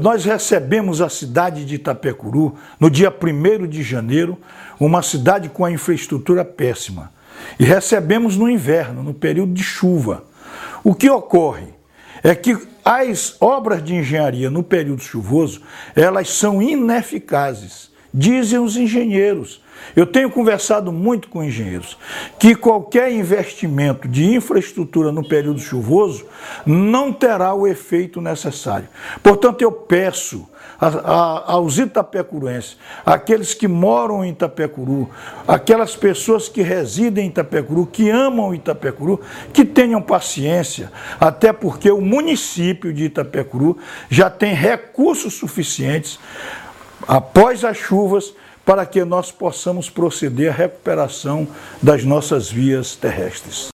Nós recebemos a cidade de Itapecuru no dia 1 de janeiro, uma cidade com a infraestrutura péssima. E recebemos no inverno, no período de chuva. O que ocorre é que as obras de engenharia no período chuvoso, elas são ineficazes, dizem os engenheiros. Eu tenho conversado muito com engenheiros que qualquer investimento de infraestrutura no período chuvoso não terá o efeito necessário. Portanto, eu peço a, a, aos itapecuruenses, aqueles que moram em Itapecuru, aquelas pessoas que residem em Itapecuru, que amam Itapecuru, que tenham paciência, até porque o município de Itapecuru já tem recursos suficientes após as chuvas para que nós possamos proceder à recuperação das nossas vias terrestres.